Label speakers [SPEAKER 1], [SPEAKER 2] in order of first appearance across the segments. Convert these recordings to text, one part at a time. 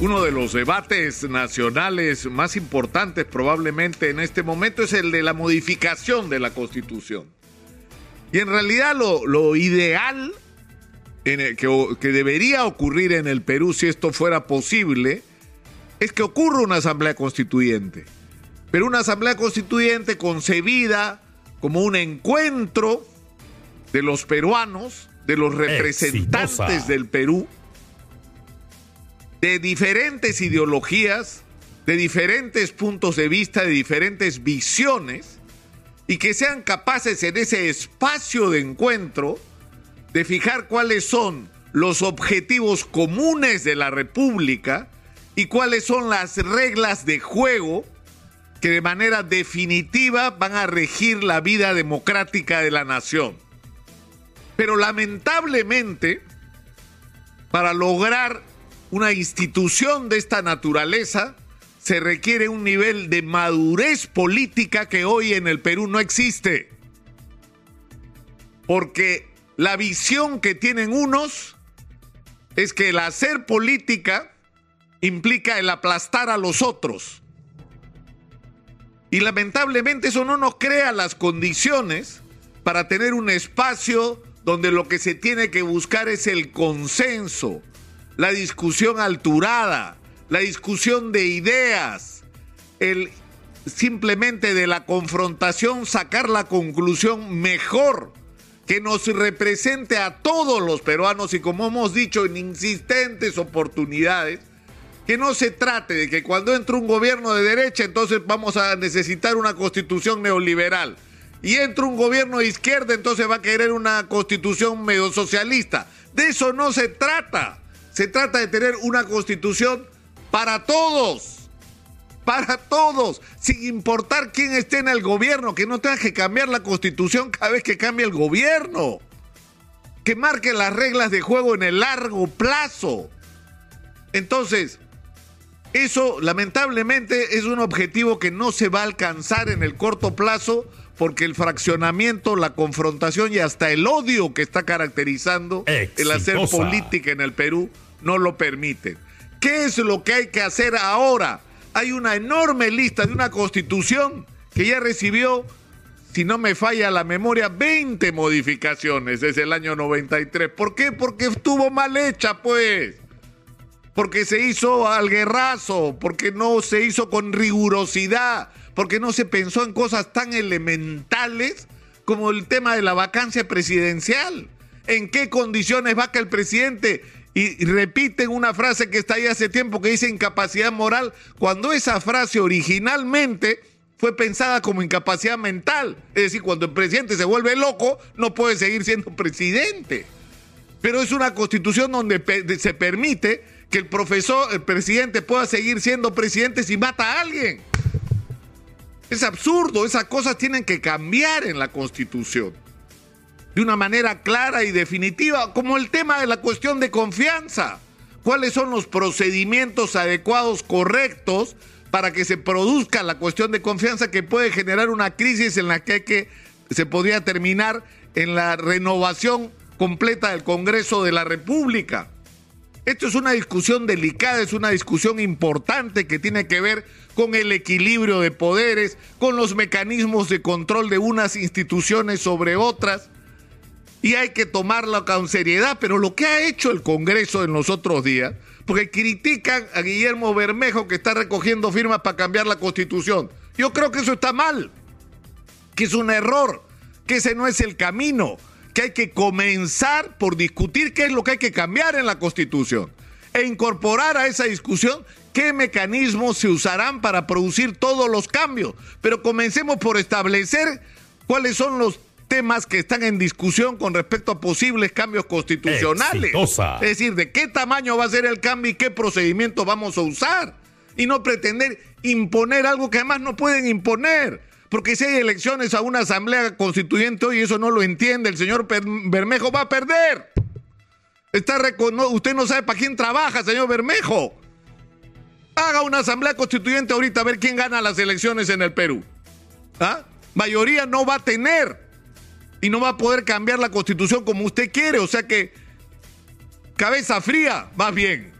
[SPEAKER 1] Uno de los debates nacionales más importantes probablemente en este momento es el de la modificación de la Constitución. Y en realidad lo, ideal en que, que debería ocurrir en el Perú si esto fuera posible es que ocurra una asamblea constituyente. Pero una asamblea constituyente concebida como un encuentro de los peruanos, de los representantes del Perú, de diferentes ideologías, de diferentes puntos de vista, de diferentes visiones, y que sean capaces en ese espacio de encuentro de fijar cuáles son los objetivos comunes de la República y cuáles son las reglas de juego que de manera definitiva van a regir la vida democrática de la nación. Pero lamentablemente, para lograr una institución de esta naturaleza, se requiere un nivel de madurez política que hoy en el Perú no existe. Porque la visión que tienen unos es que el hacer política implica el aplastar a los otros. Y lamentablemente eso no nos crea las condiciones para tener un espacio donde lo que se tiene que buscar es el consenso, la discusión alturada, la discusión de ideas, el simplemente de la confrontación sacar la conclusión mejor que nos represente a todos los peruanos y como hemos dicho en insistentes oportunidades, que no se trate de que cuando entre un gobierno de derecha entonces vamos a necesitar una constitución neoliberal y entra un gobierno de izquierda entonces va a querer una constitución medio socialista. De eso no se trata. Se trata de tener una constitución para todos. Para todos, sin importar quién esté en el gobierno, que no tenga que cambiar la constitución cada vez que cambie el gobierno. Que marque las reglas de juego en el largo plazo. Entonces, eso lamentablemente es un objetivo que no se va a alcanzar en el corto plazo porque el fraccionamiento, la confrontación y hasta el odio que está caracterizando el hacer política en el Perú no lo permiten. ¿Qué es lo que hay que hacer ahora? Hay una enorme lista de una constitución que ya recibió, si no me falla la memoria, 20 modificaciones desde el año 93. ¿Por qué? Porque estuvo mal hecha, pues. Porque se hizo al guerrazo, porque no se hizo con rigurosidad, porque no se pensó en cosas tan elementales como el tema de la vacancia presidencial. ¿En qué condiciones va que el presidente y repiten una frase que está ahí hace tiempo que dice incapacidad moral, cuando esa frase originalmente fue pensada como incapacidad mental. Es decir, cuando el presidente se vuelve loco, no puede seguir siendo presidente. Pero es una constitución donde se permite que el profesor, el presidente pueda seguir siendo presidente si mata a alguien. Es absurdo, esas cosas tienen que cambiar en la constitución de una manera clara y definitiva, como el tema de la cuestión de confianza. ¿Cuáles son los procedimientos adecuados, correctos, para que se produzca la cuestión de confianza que puede generar una crisis en la que, que se podría terminar en la renovación completa del Congreso de la República? Esto es una discusión delicada, es una discusión importante que tiene que ver con el equilibrio de poderes, con los mecanismos de control de unas instituciones sobre otras y hay que tomarlo con seriedad, pero lo que ha hecho el Congreso en los otros días, porque critican a Guillermo Bermejo que está recogiendo firmas para cambiar la constitución. Yo creo que eso está mal, que es un error, que ese no es el camino, que hay que comenzar por discutir qué es lo que hay que cambiar en la constitución e incorporar a esa discusión qué mecanismos se usarán para producir todos los cambios. Pero comencemos por establecer cuáles son los temas que están en discusión con respecto a posibles cambios constitucionales. Es decir, de qué tamaño va a ser el cambio y qué procedimiento vamos a usar. Y no pretender imponer algo que además no pueden imponer. Porque si hay elecciones a una asamblea constituyente hoy, eso no lo entiende, el señor Bermejo va a perder. Está usted no sabe para quién trabaja, señor Bermejo. Haga una asamblea constituyente ahorita a ver quién gana las elecciones en el Perú. ¿Ah? Mayoría no va a tener y no va a poder cambiar la constitución como usted quiere. O sea que cabeza fría, más bien.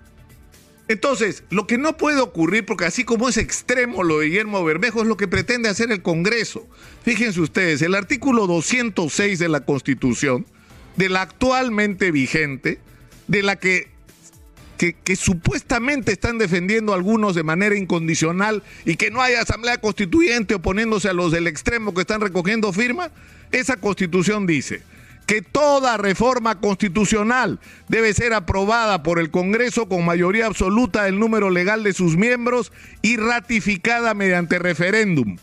[SPEAKER 1] Entonces, lo que no puede ocurrir, porque así como es extremo lo de Guillermo Bermejo, es lo que pretende hacer el Congreso. Fíjense ustedes, el artículo 206 de la Constitución, de la actualmente vigente, de la que, que, supuestamente están defendiendo algunos de manera incondicional y que no haya asamblea constituyente oponiéndose a los del extremo que están recogiendo firma, esa constitución dice, que toda reforma constitucional debe ser aprobada por el Congreso con mayoría absoluta del número legal de sus miembros y ratificada mediante referéndum.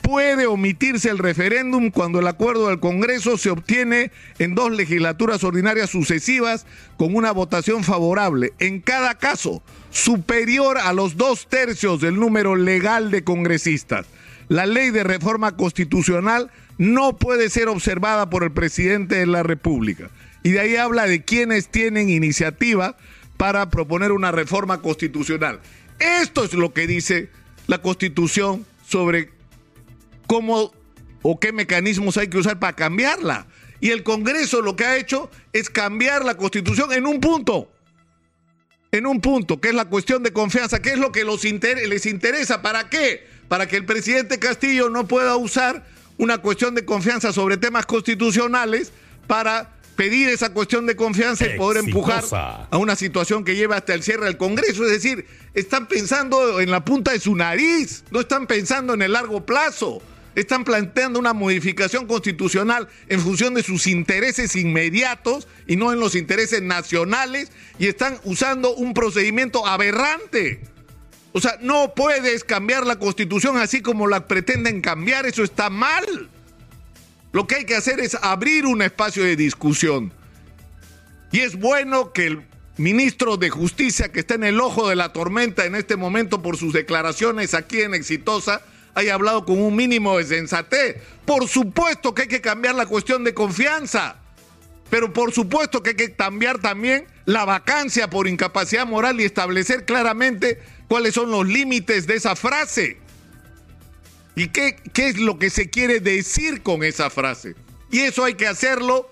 [SPEAKER 1] Puede omitirse el referéndum cuando el acuerdo del Congreso se obtiene en dos legislaturas ordinarias sucesivas con una votación favorable, en cada caso superior a los dos tercios del número legal de congresistas. La ley de reforma constitucional no puede ser observada por el presidente de la República. Y de ahí habla de quienes tienen iniciativa para proponer una reforma constitucional. Esto es lo que dice la Constitución sobre cómo o qué mecanismos hay que usar para cambiarla. Y el Congreso lo que ha hecho es cambiar la Constitución en un punto. En un punto, que es la cuestión de confianza, que es lo que les interesa. ¿Para qué? Para que el presidente Castillo no pueda usar una cuestión de confianza sobre temas constitucionales para pedir esa cuestión de confianza y poder empujar a una situación que lleva hasta el cierre del Congreso. Es decir, están pensando en la punta de su nariz, no están pensando en el largo plazo. Están planteando una modificación constitucional en función de sus intereses inmediatos y no en los intereses nacionales y están usando un procedimiento aberrante. O sea, no puedes cambiar la constitución así como la pretenden cambiar, eso está mal. Lo que hay que hacer es abrir un espacio de discusión. Y es bueno que el ministro de Justicia, que está en el ojo de la tormenta en este momento por sus declaraciones aquí en Exitosa, haya hablado con un mínimo de sensatez. Por supuesto que hay que cambiar la cuestión de confianza, pero por supuesto que hay que cambiar también la vacancia por incapacidad moral y establecer claramente cuáles son los límites de esa frase. ¿Y qué, qué es lo que se quiere decir con esa frase? Y eso hay que hacerlo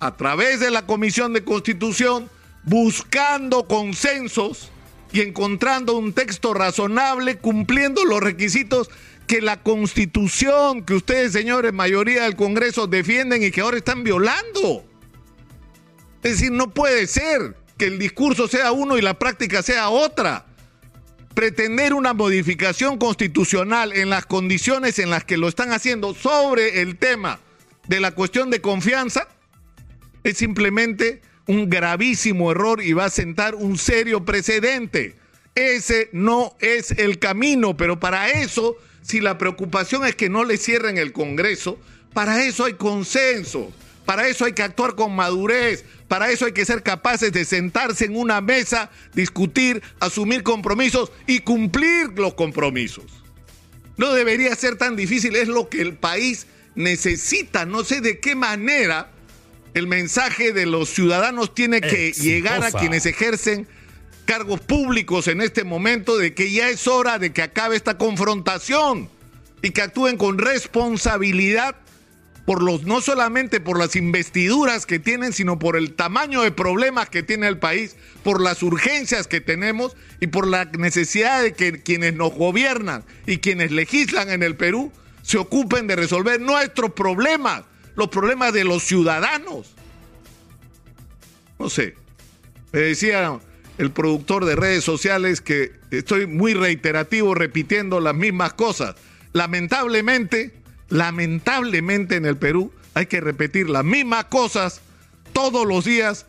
[SPEAKER 1] a través de la Comisión de Constitución, buscando consensos y encontrando un texto razonable, cumpliendo los requisitos que la constitución que ustedes, señores, mayoría del Congreso, defienden y que ahora están violando. Es decir, no puede ser que el discurso sea uno y la práctica sea otra pretender una modificación constitucional en las condiciones en las que lo están haciendo sobre el tema de la cuestión de confianza es simplemente un gravísimo error y va a sentar un serio precedente. Ese no es el camino, pero para eso, si la preocupación es que no le cierren el Congreso, para eso hay consenso. Para eso hay que actuar con madurez, para eso hay que ser capaces de sentarse en una mesa, discutir, asumir compromisos y cumplir los compromisos. No debería ser tan difícil, es lo que el país necesita. No sé de qué manera el mensaje de los ciudadanos tiene que llegar a quienes ejercen cargos públicos en este momento de que ya es hora de que acabe esta confrontación y que actúen con responsabilidad por los, no solamente por las investiduras que tienen, sino por el tamaño de problemas que tiene el país, por las urgencias que tenemos y por la necesidad de que quienes nos gobiernan y quienes legislan en el Perú se ocupen de resolver nuestros problemas, los problemas de los ciudadanos. No sé, me decía el productor de redes sociales que estoy muy reiterativo repitiendo las mismas cosas. Lamentablemente, lamentablemente en el Perú hay que repetir las mismas cosas todos los días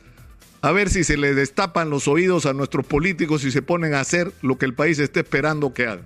[SPEAKER 1] a ver si se le destapan los oídos a nuestros políticos y se ponen a hacer lo que el país está esperando que hagan.